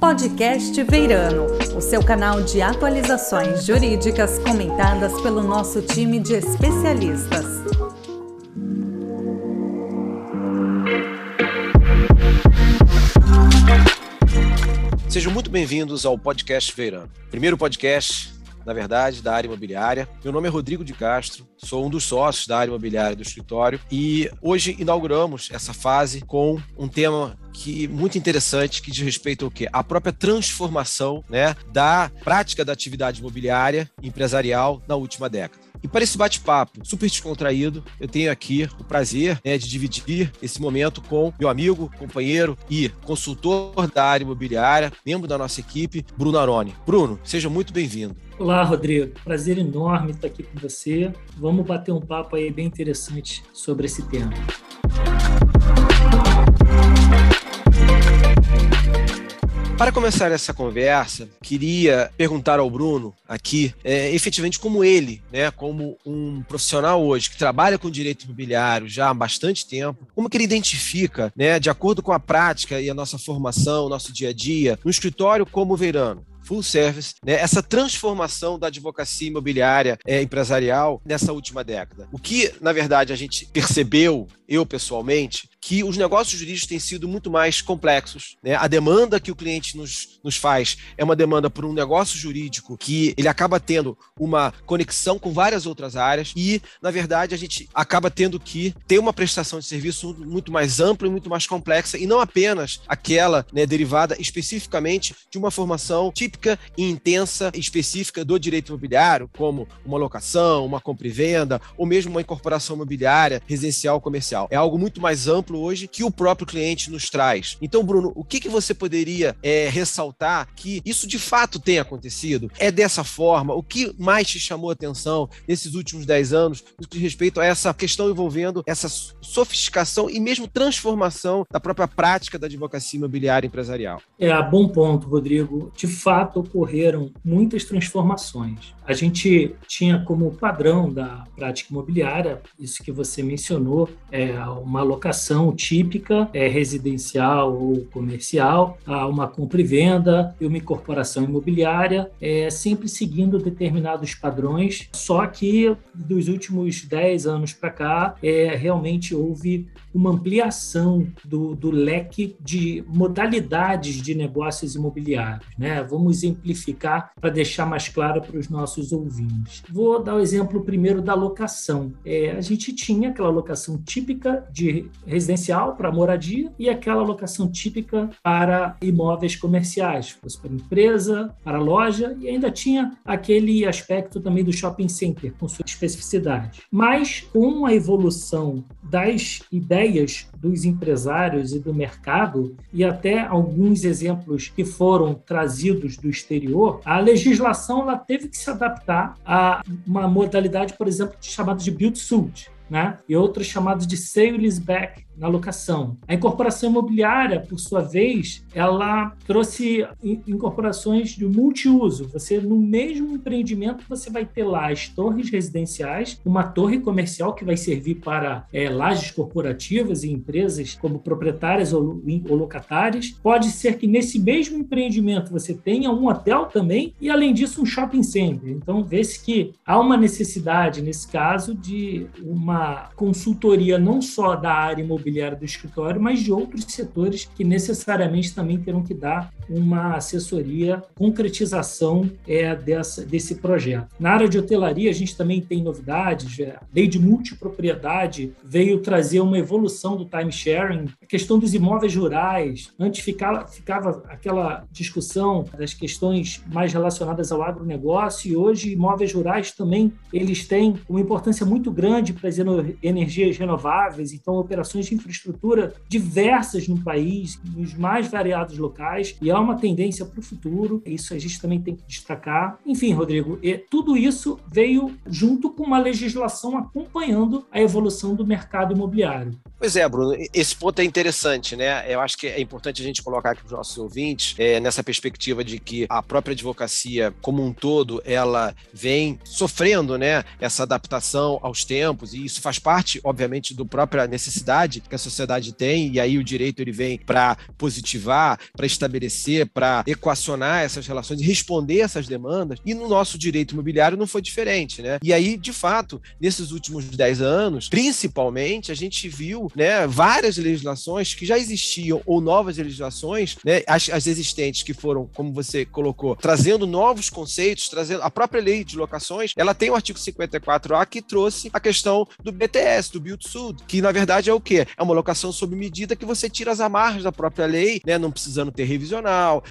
Podcast Veirano, o seu canal de atualizações jurídicas comentadas pelo nosso time de especialistas. Sejam muito bem-vindos ao Podcast Veirano, primeiro podcast na verdade, da área imobiliária. Meu nome é Rodrigo de Castro, sou um dos sócios da área imobiliária do escritório e hoje inauguramos essa fase com um tema que muito interessante que diz respeito ao quê? A própria transformação, né, da prática da atividade imobiliária empresarial na última década. E para esse bate-papo super descontraído, eu tenho aqui o prazer né, de dividir esse momento com meu amigo, companheiro e consultor da área imobiliária, membro da nossa equipe, Bruno Aroni. Bruno, seja muito bem-vindo. Olá, Rodrigo. Prazer enorme estar aqui com você. Vamos bater um papo aí bem interessante sobre esse tema. Para começar essa conversa, queria perguntar ao Bruno aqui, é, efetivamente como ele, né, como um profissional hoje que trabalha com direito imobiliário já há bastante tempo, como que ele identifica, né, de acordo com a prática e a nossa formação, nosso dia a dia, no escritório como Veirano, full service, né, essa transformação da advocacia imobiliária é, empresarial nessa última década. O que, na verdade, a gente percebeu, eu pessoalmente, que os negócios jurídicos têm sido muito mais complexos. Né? A demanda que o cliente nos, nos faz é uma demanda por um negócio jurídico que ele acaba tendo uma conexão com várias outras áreas e, na verdade, a gente acaba tendo que ter uma prestação de serviço muito mais ampla e muito mais complexa e não apenas aquela né, derivada especificamente de uma formação típica e intensa específica do direito imobiliário, como uma locação, uma compra e venda ou mesmo uma incorporação imobiliária residencial comercial. É algo muito mais amplo exemplo hoje que o próprio cliente nos traz. Então, Bruno, o que, que você poderia é, ressaltar que isso de fato tem acontecido? É dessa forma? O que mais te chamou a atenção nesses últimos 10 anos no que respeito a essa questão envolvendo essa sofisticação e mesmo transformação da própria prática da advocacia imobiliária empresarial? É, bom ponto, Rodrigo. De fato, ocorreram muitas transformações. A gente tinha como padrão da prática imobiliária, isso que você mencionou, é uma locação típica, é residencial ou comercial, uma compra e venda e uma incorporação imobiliária, é, sempre seguindo determinados padrões, só que dos últimos 10 anos para cá, é, realmente houve uma ampliação do, do leque de modalidades de negócios imobiliários. Né? Vamos exemplificar para deixar mais claro para os nossos ouvintes. Vou dar o exemplo primeiro da locação. É, a gente tinha aquela locação típica de residencial para moradia e aquela locação típica para imóveis comerciais, fosse para empresa, para loja, e ainda tinha aquele aspecto também do shopping center, com sua especificidade. Mas com a evolução das ideias dos empresários e do mercado, e até alguns exemplos que foram trazidos do exterior, a legislação ela teve que se adaptar a uma modalidade, por exemplo, chamada de build-suit, né? e outros chamados de sale-leaseback, na locação. A incorporação imobiliária, por sua vez, ela trouxe incorporações de multiuso. Você, no mesmo empreendimento, você vai ter lá as torres residenciais, uma torre comercial que vai servir para é, lajes corporativas e empresas como proprietárias ou, ou locatárias. Pode ser que nesse mesmo empreendimento você tenha um hotel também e, além disso, um shopping center. Então, vê-se que há uma necessidade, nesse caso, de uma consultoria não só da área imobiliária, imobiliária do escritório, mas de outros setores que necessariamente também terão que dar uma assessoria, concretização é, dessa, desse projeto. Na área de hotelaria, a gente também tem novidades. É, a lei de multipropriedade veio trazer uma evolução do time sharing, a questão dos imóveis rurais. Antes ficava, ficava aquela discussão das questões mais relacionadas ao agronegócio e hoje imóveis rurais também eles têm uma importância muito grande para as energias renováveis, então operações de infraestrutura diversas no país, nos mais variados locais, e há uma tendência para o futuro. Isso a gente também tem que destacar. Enfim, Rodrigo, tudo isso veio junto com uma legislação acompanhando a evolução do mercado imobiliário. Pois é, Bruno, esse ponto é interessante, né? Eu acho que é importante a gente colocar aqui para os nossos ouvintes é, nessa perspectiva de que a própria advocacia, como um todo, ela vem sofrendo, né, essa adaptação aos tempos, e isso faz parte, obviamente, do própria necessidade que a sociedade tem, e aí o direito ele vem para positivar, para estabelecer você para equacionar essas relações e responder essas demandas. E no nosso direito imobiliário não foi diferente, né? E aí, de fato, nesses últimos 10 anos, principalmente, a gente viu né, várias legislações que já existiam ou novas legislações, né, as, as existentes que foram, como você colocou, trazendo novos conceitos, trazendo a própria lei de locações, ela tem o artigo 54A que trouxe a questão do BTS, do Build Sud, que na verdade é o quê? É uma locação sob medida que você tira as amarras da própria lei, né, não precisando ter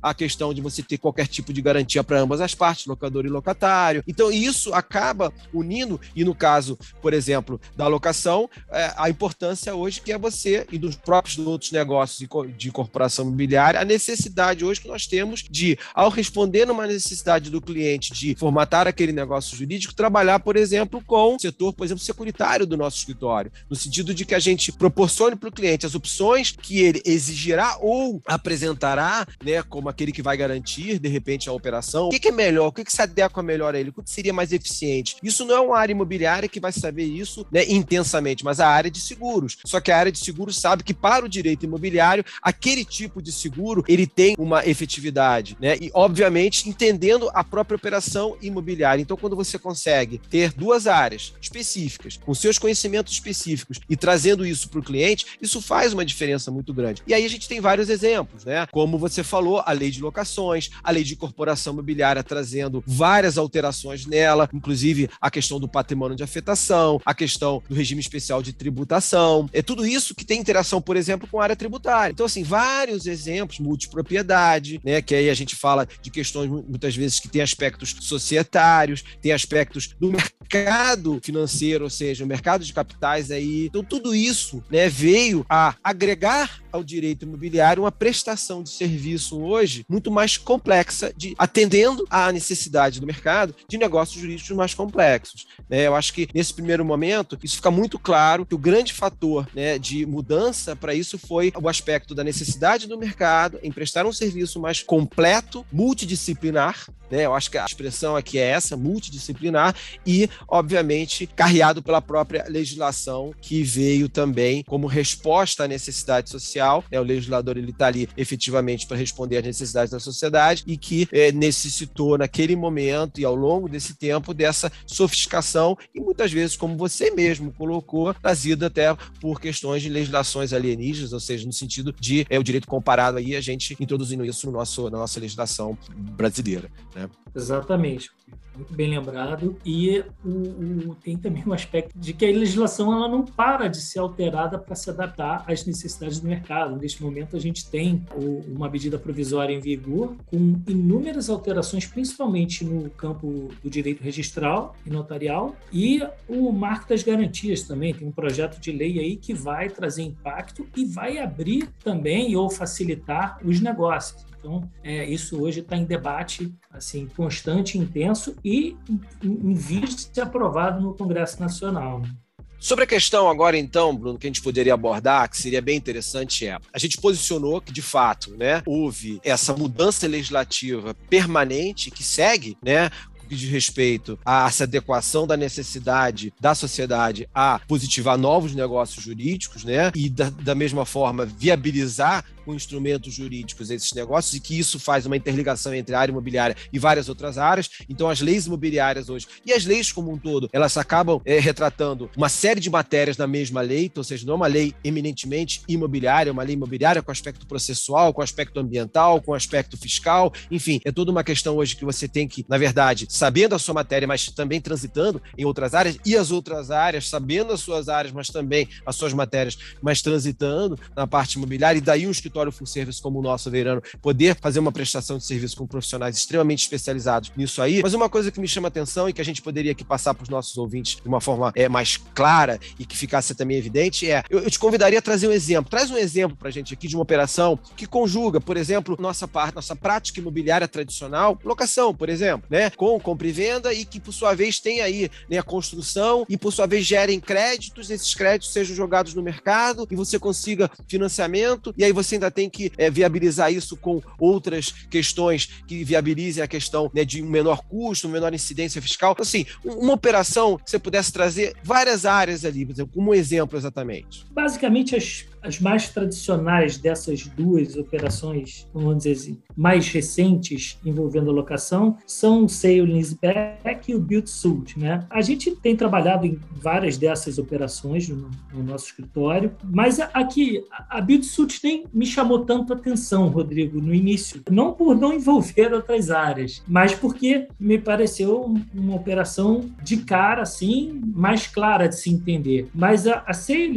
a questão de você ter qualquer tipo de garantia para ambas as partes, locador e locatário. Então isso acaba unindo e no caso, por exemplo, da locação, é, a importância hoje que é você e dos próprios outros negócios de corporação imobiliária, a necessidade hoje que nós temos de, ao responder numa necessidade do cliente de formatar aquele negócio jurídico, trabalhar, por exemplo, com o setor, por exemplo, securitário do nosso escritório, no sentido de que a gente proporcione para o cliente as opções que ele exigirá ou apresentará, né, como aquele que vai garantir, de repente, a operação. O que, é melhor? O que, que se adequa melhor a ele? O que seria mais eficiente? Isso não é uma área imobiliária que vai saber isso né, intensamente, mas a área de seguros. Só que a área de seguros sabe que para o direito imobiliário, aquele tipo de seguro ele tem uma efetividade, né? E obviamente entendendo a própria operação imobiliária. Então, quando você consegue ter duas áreas específicas, com seus conhecimentos específicos e trazendo isso para o cliente, isso faz uma diferença muito grande. E aí a gente tem vários exemplos, né? Como você falou, a lei de locações, a lei de corporação imobiliária trazendo várias alterações nela, inclusive a questão do patrimônio de afetação, a questão do regime especial de tributação. É tudo isso que tem interação, por exemplo, com a área tributária. Então, assim, vários exemplos, multipropriedade, né? Que aí a gente fala de questões muitas vezes que tem aspectos societários, tem aspectos do mercado financeiro, ou seja, o mercado de capitais aí. Então, tudo isso né, veio a agregar ao direito imobiliário uma prestação de serviço hoje muito mais complexa, de atendendo à necessidade do mercado de negócios jurídicos mais complexos. Né? Eu acho que nesse primeiro momento isso fica muito claro que o grande fator né, de mudança para isso foi o aspecto da necessidade do mercado em prestar um serviço mais completo, multidisciplinar, né? Eu acho que a expressão aqui é essa, multidisciplinar, e, obviamente, carreado pela própria legislação que veio também como resposta à necessidade social. Né? O legislador está ali efetivamente para responder às necessidades da sociedade e que é, necessitou naquele momento e ao longo desse tempo dessa sofisticação e muitas vezes, como você mesmo colocou, trazida até por questões de legislações alienígenas, ou seja, no sentido de é, o direito comparado aí, a gente introduzindo isso no nosso, na nossa legislação brasileira. Né? Exatamente muito bem lembrado. E o, o, tem também um aspecto de que a legislação ela não para de ser alterada para se adaptar às necessidades do mercado. Neste momento, a gente tem o, uma medida provisória em vigor com inúmeras alterações, principalmente no campo do direito registral e notarial, e o marco das garantias também. Tem um projeto de lei aí que vai trazer impacto e vai abrir também ou facilitar os negócios. Então, é, isso hoje está em debate assim constante, intenso e em, vista de ser aprovado no Congresso Nacional. Né? Sobre a questão agora, então, Bruno, que a gente poderia abordar, que seria bem interessante, é a gente posicionou que, de fato, né, houve essa mudança legislativa permanente que segue, né, diz respeito a essa adequação da necessidade da sociedade a positivar novos negócios jurídicos, né? E da, da mesma forma viabilizar com instrumentos jurídicos esses negócios e que isso faz uma interligação entre a área imobiliária e várias outras áreas. Então, as leis imobiliárias hoje e as leis como um todo, elas acabam é, retratando uma série de matérias na mesma lei, ou seja, não é uma lei eminentemente imobiliária, é uma lei imobiliária com aspecto processual, com aspecto ambiental, com aspecto fiscal, enfim, é toda uma questão hoje que você tem que, na verdade, sabendo a sua matéria, mas também transitando em outras áreas, e as outras áreas, sabendo as suas áreas, mas também as suas matérias, mas transitando na parte imobiliária, e daí um escritório escritório full service como o nosso, Veirano, poder fazer uma prestação de serviço com profissionais extremamente especializados nisso aí. Mas uma coisa que me chama atenção e que a gente poderia aqui passar para os nossos ouvintes de uma forma é, mais clara e que ficasse também evidente é: eu, eu te convidaria a trazer um exemplo. Traz um exemplo para a gente aqui de uma operação que conjuga, por exemplo, nossa parte, nossa prática imobiliária tradicional, locação, por exemplo, né? Com compra e venda e que, por sua vez, tem aí né, a construção e, por sua vez, gerem créditos, esses créditos sejam jogados no mercado e você consiga financiamento e aí você ainda tem que é, viabilizar isso com outras questões que viabilizem a questão né, de um menor custo, menor incidência fiscal. Então, assim, uma operação que você pudesse trazer várias áreas ali, por exemplo, como exemplo exatamente. Basicamente, as as mais tradicionais dessas duas operações, vamos dizer assim, mais recentes envolvendo a locação, são o sale leaseback e o build suit, né? A gente tem trabalhado em várias dessas operações no, no nosso escritório, mas aqui a build suit nem me chamou tanto atenção, Rodrigo, no início, não por não envolver outras áreas, mas porque me pareceu uma operação de cara assim, mais clara de se entender. Mas a, a sale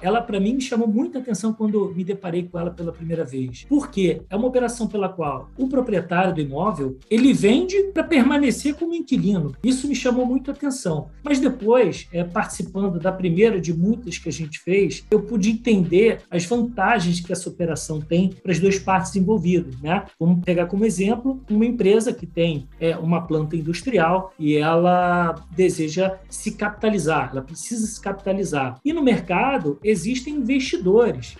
ela para mim me chamou muita atenção quando me deparei com ela pela primeira vez. Por quê? É uma operação pela qual o proprietário do imóvel, ele vende para permanecer como inquilino. Isso me chamou muito a atenção. Mas depois, é, participando da primeira de muitas que a gente fez, eu pude entender as vantagens que essa operação tem para as duas partes envolvidas. Né? Vamos pegar como exemplo uma empresa que tem é, uma planta industrial e ela deseja se capitalizar, ela precisa se capitalizar. E no mercado existem investidores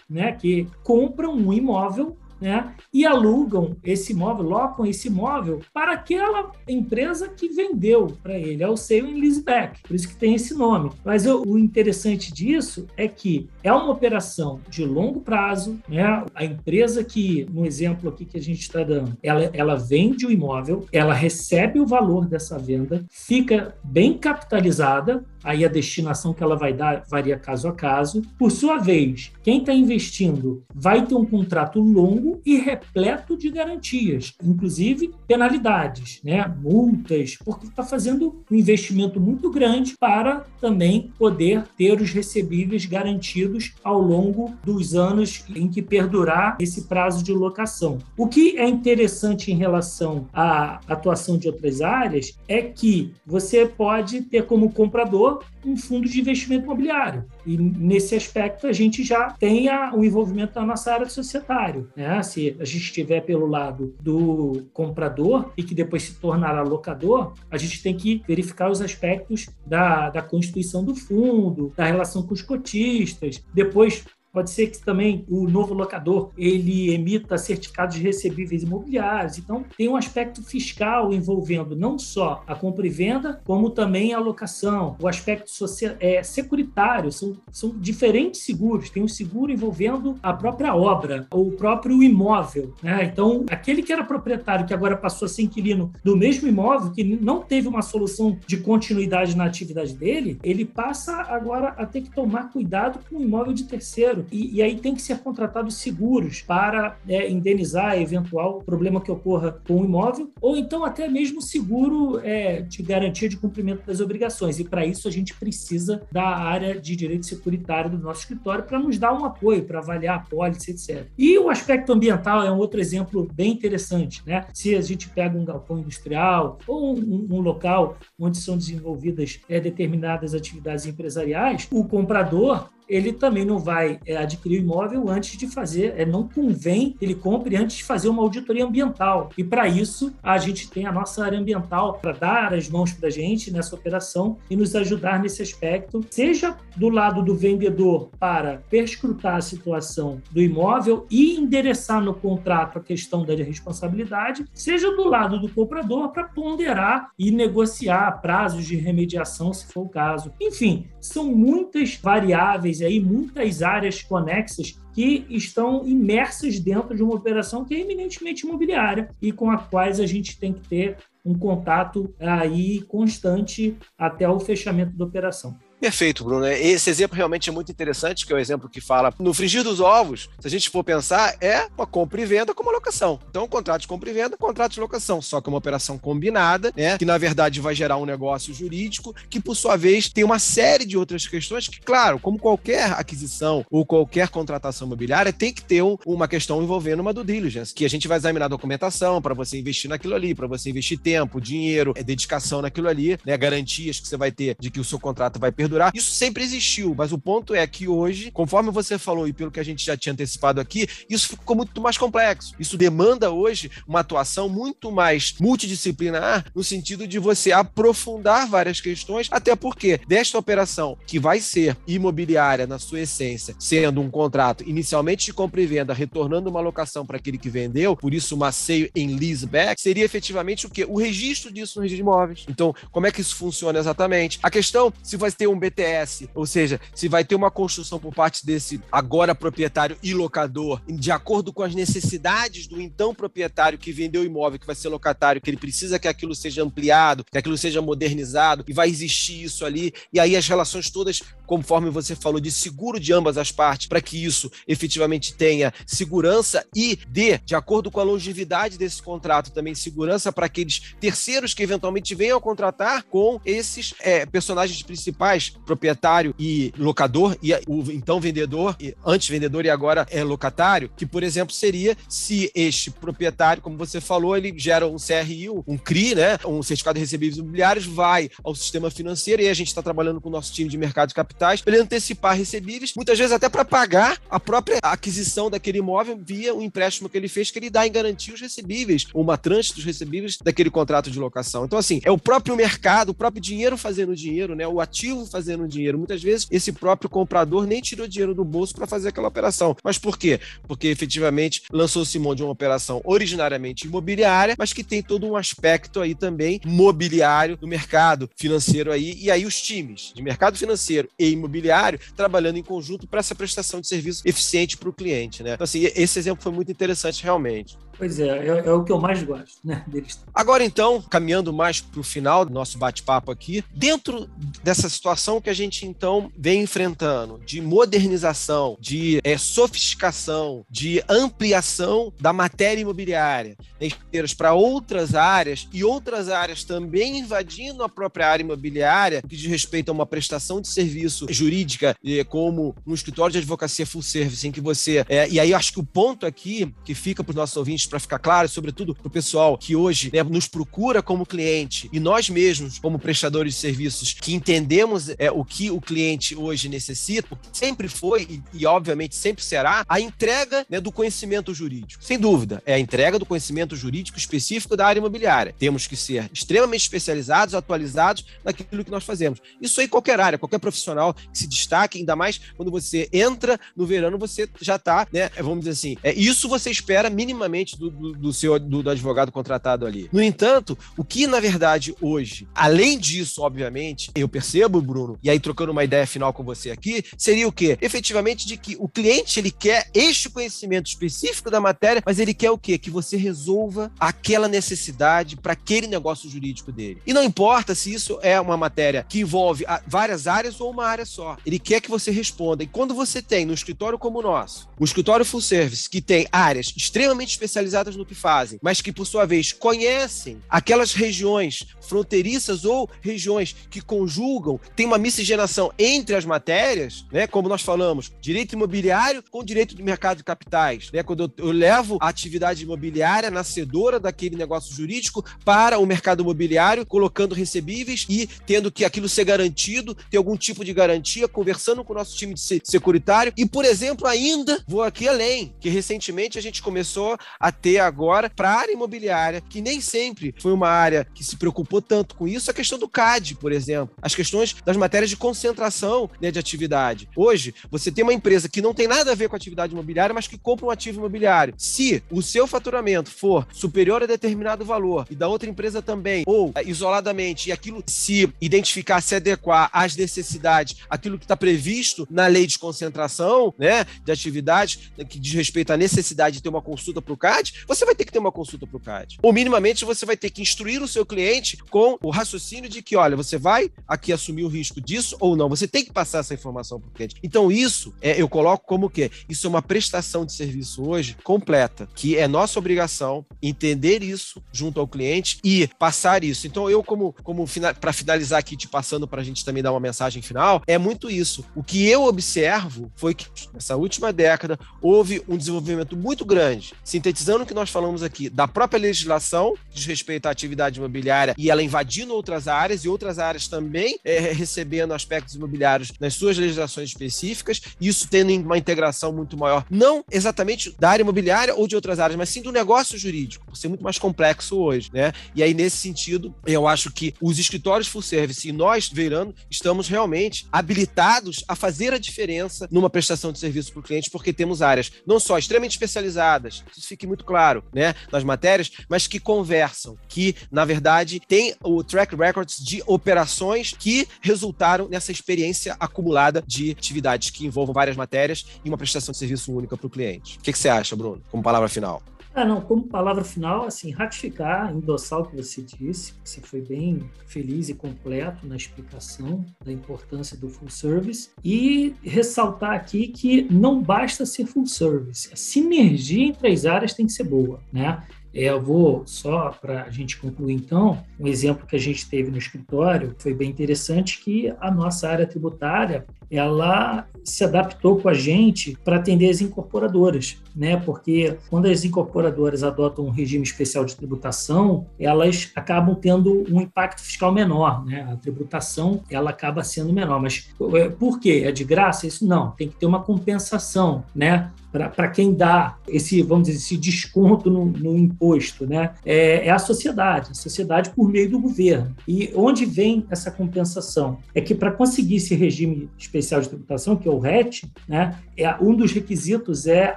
né, que compram um imóvel né? e alugam esse imóvel, locam esse imóvel para aquela empresa que vendeu para ele, é o sale and leaseback, por isso que tem esse nome. Mas o interessante disso é que é uma operação de longo prazo, né? a empresa que, no exemplo aqui que a gente está dando, ela, ela vende o imóvel, ela recebe o valor dessa venda, fica bem capitalizada, aí a destinação que ela vai dar varia caso a caso. Por sua vez, quem está investindo vai ter um contrato longo e repleto de garantias, inclusive penalidades, né? multas, porque está fazendo um investimento muito grande para também poder ter os recebíveis garantidos ao longo dos anos em que perdurar esse prazo de locação. O que é interessante em relação à atuação de outras áreas é que você pode ter como comprador um fundo de investimento imobiliário. E nesse aspecto a gente já tem o envolvimento da nossa área societário. Né? Se a gente estiver pelo lado do comprador e que depois se tornará locador, a gente tem que verificar os aspectos da, da constituição do fundo, da relação com os cotistas, depois Pode ser que também o novo locador ele emita certificados de recebíveis imobiliários. Então, tem um aspecto fiscal envolvendo não só a compra e venda, como também a locação. O aspecto social, é, securitário, são, são diferentes seguros. Tem um seguro envolvendo a própria obra, o próprio imóvel. Né? Então, aquele que era proprietário, que agora passou a ser inquilino do mesmo imóvel, que não teve uma solução de continuidade na atividade dele, ele passa agora a ter que tomar cuidado com o imóvel de terceiro e, e aí tem que ser contratados seguros para é, indenizar eventual problema que ocorra com o imóvel, ou então até mesmo seguro é, de garantia de cumprimento das obrigações. E para isso a gente precisa da área de direito securitário do nosso escritório para nos dar um apoio, para avaliar a pólice, etc. E o aspecto ambiental é um outro exemplo bem interessante. Né? Se a gente pega um galpão industrial ou um, um local onde são desenvolvidas é, determinadas atividades empresariais, o comprador ele também não vai é, adquirir o imóvel antes de fazer, é, não convém ele compre antes de fazer uma auditoria ambiental. E para isso, a gente tem a nossa área ambiental para dar as mãos para a gente nessa operação e nos ajudar nesse aspecto, seja do lado do vendedor para perscrutar a situação do imóvel e endereçar no contrato a questão da responsabilidade, seja do lado do comprador para ponderar e negociar prazos de remediação, se for o caso. Enfim, são muitas variáveis aí muitas áreas conexas que estão imersas dentro de uma operação que é eminentemente imobiliária e com a quais a gente tem que ter um contato aí constante até o fechamento da operação. Perfeito, Bruno. Esse exemplo realmente é muito interessante, que é o um exemplo que fala no frigir dos ovos, se a gente for pensar, é uma compra e venda com uma locação. Então, contrato de compra e venda, contrato de locação, só que é uma operação combinada, né, que na verdade vai gerar um negócio jurídico, que por sua vez tem uma série de outras questões que, claro, como qualquer aquisição ou qualquer contratação imobiliária, tem que ter um, uma questão envolvendo uma due diligence, que a gente vai examinar a documentação para você investir naquilo ali, para você investir tempo, dinheiro, é, dedicação naquilo ali, né, garantias que você vai ter de que o seu contrato vai perdurar perdurar. Isso sempre existiu, mas o ponto é que hoje, conforme você falou e pelo que a gente já tinha antecipado aqui, isso ficou muito mais complexo. Isso demanda hoje uma atuação muito mais multidisciplinar no sentido de você aprofundar várias questões, até porque desta operação que vai ser imobiliária na sua essência, sendo um contrato inicialmente de compra e venda, retornando uma locação para aquele que vendeu, por isso uma sale em leaseback, seria efetivamente o quê? O registro disso no registro de imóveis. Então, como é que isso funciona exatamente? A questão se vai ter um BTS, ou seja, se vai ter uma construção por parte desse agora proprietário e locador, de acordo com as necessidades do então proprietário que vendeu o imóvel, que vai ser locatário, que ele precisa que aquilo seja ampliado, que aquilo seja modernizado, e vai existir isso ali, e aí as relações todas, conforme você falou, de seguro de ambas as partes, para que isso efetivamente tenha segurança e dê, de acordo com a longevidade desse contrato, também segurança para aqueles terceiros que eventualmente venham a contratar com esses é, personagens principais, proprietário e locador, e o então vendedor, antes vendedor e agora é locatário, que, por exemplo, seria se este proprietário, como você falou, ele gera um CRI, um CRI, né, um certificado de recebíveis imobiliários, vai ao sistema financeiro e a gente está trabalhando com o nosso time de mercado de capitais para ele antecipar recebíveis, muitas vezes até para pagar a própria aquisição daquele imóvel via um empréstimo que ele fez, que ele dá em garantia os recebíveis, ou uma tranche dos recebíveis daquele contrato de locação. Então, assim, é o próprio mercado, o próprio dinheiro fazendo dinheiro, né? O ativo fazendo dinheiro. Muitas vezes, esse próprio comprador nem tirou dinheiro do bolso para fazer aquela operação. Mas por quê? Porque efetivamente lançou-se mão de uma operação originariamente imobiliária, mas que tem todo um aspecto aí também mobiliário do mercado financeiro aí. E aí, os times de mercado financeiro e imobiliário trabalhando em conjunto para essa prestação de serviço eficiente para o cliente, né? Então, assim, esse exemplo foi muito interessante realmente. Pois é, é, é, o que eu mais gosto, né, deles. Agora, então, caminhando mais para o final do nosso bate-papo aqui, dentro dessa situação que a gente, então, vem enfrentando de modernização, de é, sofisticação, de ampliação da matéria imobiliária, né, para outras áreas e outras áreas também invadindo a própria área imobiliária, que diz respeito a uma prestação de serviço jurídica, como um escritório de advocacia full service, em que você. É, e aí, acho que o ponto aqui que fica para os nossos ouvintes para ficar claro, sobretudo para o pessoal que hoje né, nos procura como cliente e nós mesmos, como prestadores de serviços, que entendemos é, o que o cliente hoje necessita, sempre foi e, e obviamente sempre será, a entrega né, do conhecimento jurídico. Sem dúvida, é a entrega do conhecimento jurídico específico da área imobiliária. Temos que ser extremamente especializados, atualizados naquilo que nós fazemos. Isso aí qualquer área, qualquer profissional que se destaque, ainda mais quando você entra no verão, você já está, né, vamos dizer assim, é, isso você espera minimamente do, do, do seu do, do, advogado contratado ali. No entanto, o que na verdade hoje, além disso, obviamente, eu percebo, Bruno, e aí trocando uma ideia final com você aqui, seria o quê? Efetivamente de que o cliente ele quer este conhecimento específico da matéria, mas ele quer o quê? Que você resolva aquela necessidade para aquele negócio jurídico dele. E não importa se isso é uma matéria que envolve várias áreas ou uma área só. Ele quer que você responda. E quando você tem no escritório como o nosso, um escritório full service que tem áreas extremamente especializadas especializadas no que fazem, mas que, por sua vez, conhecem aquelas regiões fronteiriças ou regiões que conjugam, tem uma miscigenação entre as matérias, né? Como nós falamos, direito imobiliário com direito do mercado de capitais, né? Quando eu, eu levo a atividade imobiliária nascedora daquele negócio jurídico para o mercado imobiliário, colocando recebíveis e tendo que aquilo ser garantido, ter algum tipo de garantia, conversando com o nosso time de securitário e, por exemplo, ainda vou aqui além, que recentemente a gente começou a ter agora para a área imobiliária, que nem sempre foi uma área que se preocupou tanto com isso, a questão do CAD, por exemplo, as questões das matérias de concentração né, de atividade. Hoje, você tem uma empresa que não tem nada a ver com atividade imobiliária, mas que compra um ativo imobiliário. Se o seu faturamento for superior a determinado valor e da outra empresa também, ou é, isoladamente, e aquilo se identificar, se adequar às necessidades, aquilo que está previsto na lei de concentração né, de atividades, né, que diz respeito à necessidade de ter uma consulta para o CAD, você vai ter que ter uma consulta para o CAD. Ou minimamente você vai ter que instruir o seu cliente com o raciocínio de que, olha, você vai aqui assumir o risco disso ou não. Você tem que passar essa informação para o cliente. Então, isso é, eu coloco como que isso é uma prestação de serviço hoje completa, que é nossa obrigação entender isso junto ao cliente e passar isso. Então, eu, como, como para finalizar aqui, te passando para a gente também dar uma mensagem final, é muito isso. O que eu observo foi que nessa última década houve um desenvolvimento muito grande, sintetizando o que nós falamos aqui, da própria legislação, diz respeito à atividade imobiliária e ela invadindo outras áreas e outras áreas também é, recebendo aspectos imobiliários nas suas legislações específicas, isso tendo uma integração muito maior, não exatamente da área imobiliária ou de outras áreas, mas sim do negócio jurídico, por ser muito mais complexo hoje, né? E aí, nesse sentido, eu acho que os escritórios full service e nós, Veirando, estamos realmente habilitados a fazer a diferença numa prestação de serviço para o cliente, porque temos áreas não só extremamente especializadas, isso fique muito claro, né, nas matérias, mas que conversam, que, na verdade, tem o track records de operações que resultam resultaram nessa experiência acumulada de atividades que envolvam várias matérias e uma prestação de serviço única para o cliente. O que, que você acha, Bruno, como palavra final? Ah, não, como palavra final, assim, ratificar, endossar o que você disse, você foi bem feliz e completo na explicação da importância do full service e ressaltar aqui que não basta ser full service, a sinergia entre as áreas tem que ser boa, né? É, eu vou só para a gente concluir então, um exemplo que a gente teve no escritório foi bem interessante que a nossa área tributária ela se adaptou com a gente para atender as incorporadoras, né? Porque quando as incorporadoras adotam um regime especial de tributação, elas acabam tendo um impacto fiscal menor, né? A tributação ela acaba sendo menor, mas é, por quê? É de graça? Isso não, tem que ter uma compensação, né? para quem dá esse, vamos dizer, esse desconto no, no imposto, né? É, é, a sociedade, a sociedade por meio do governo. E onde vem essa compensação? É que para conseguir esse regime especial de tributação, que é o RET, né? É, um dos requisitos é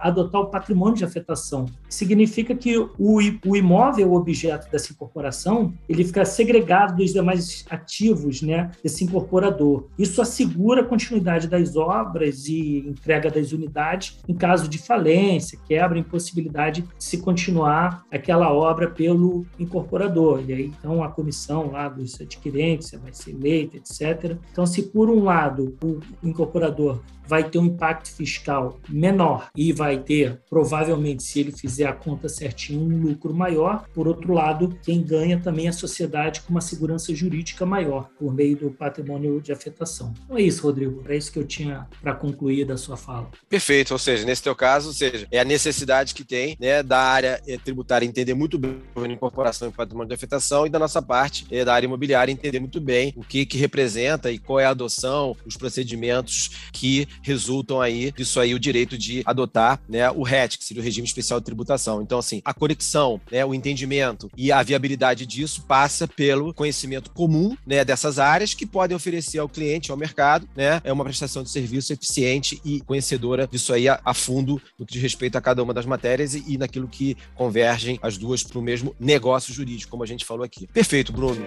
adotar o patrimônio de afetação. Significa que o, o imóvel, o objeto dessa incorporação, ele fica segregado dos demais ativos, né? Desse incorporador. Isso assegura a continuidade das obras e entrega das unidades em caso de falência, quebra, impossibilidade de se continuar aquela obra pelo incorporador. E aí, então, a comissão lá dos adquirentes vai ser eleita, etc. Então, se por um lado o incorporador vai ter um impacto fiscal menor e vai ter, provavelmente, se ele fizer a conta certinho, um lucro maior. Por outro lado, quem ganha também é a sociedade com uma segurança jurídica maior por meio do patrimônio de afetação. Então é isso, Rodrigo. É isso que eu tinha para concluir da sua fala. Perfeito. Ou seja, nesse teu caso, ou seja, é a necessidade que tem né, da área eh, tributária entender muito bem a incorporação e patrimônio de afetação e da nossa parte, é, da área imobiliária, entender muito bem o que, que representa e qual é a adoção, os procedimentos que resultam aí disso aí o direito de adotar né, o RET, que seria o regime especial de tributação. Então, assim, a conexão, né, o entendimento e a viabilidade disso passa pelo conhecimento comum né, dessas áreas que podem oferecer ao cliente, ao mercado, né, é uma prestação de serviço eficiente e conhecedora disso aí a, a fundo no que diz respeito a cada uma das matérias e, e naquilo que convergem as duas para o mesmo negócio jurídico, como a gente falou aqui. Perfeito, Bruno.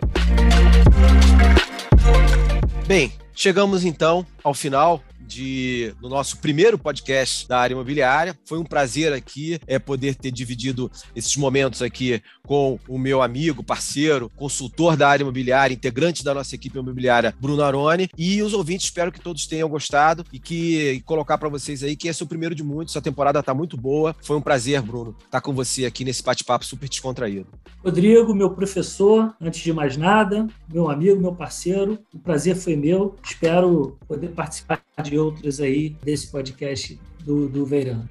Bem, chegamos então ao final de, do nosso primeiro podcast da área imobiliária. Foi um prazer aqui é, poder ter dividido esses momentos aqui com o meu amigo, parceiro, consultor da área imobiliária, integrante da nossa equipe imobiliária, Bruno Aroni. E os ouvintes, espero que todos tenham gostado e que e colocar para vocês aí que esse é o primeiro de muitos. A temporada está muito boa. Foi um prazer, Bruno, estar tá com você aqui nesse bate-papo super descontraído. Rodrigo, meu professor, antes de mais nada, meu amigo, meu parceiro, o prazer foi meu. Espero poder participar de outros aí desse podcast do, do Verão.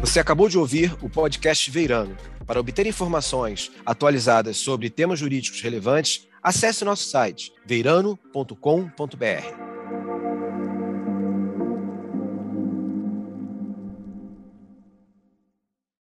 Você acabou de ouvir o podcast Veirano. Para obter informações atualizadas sobre temas jurídicos relevantes, acesse nosso site veirano.com.br.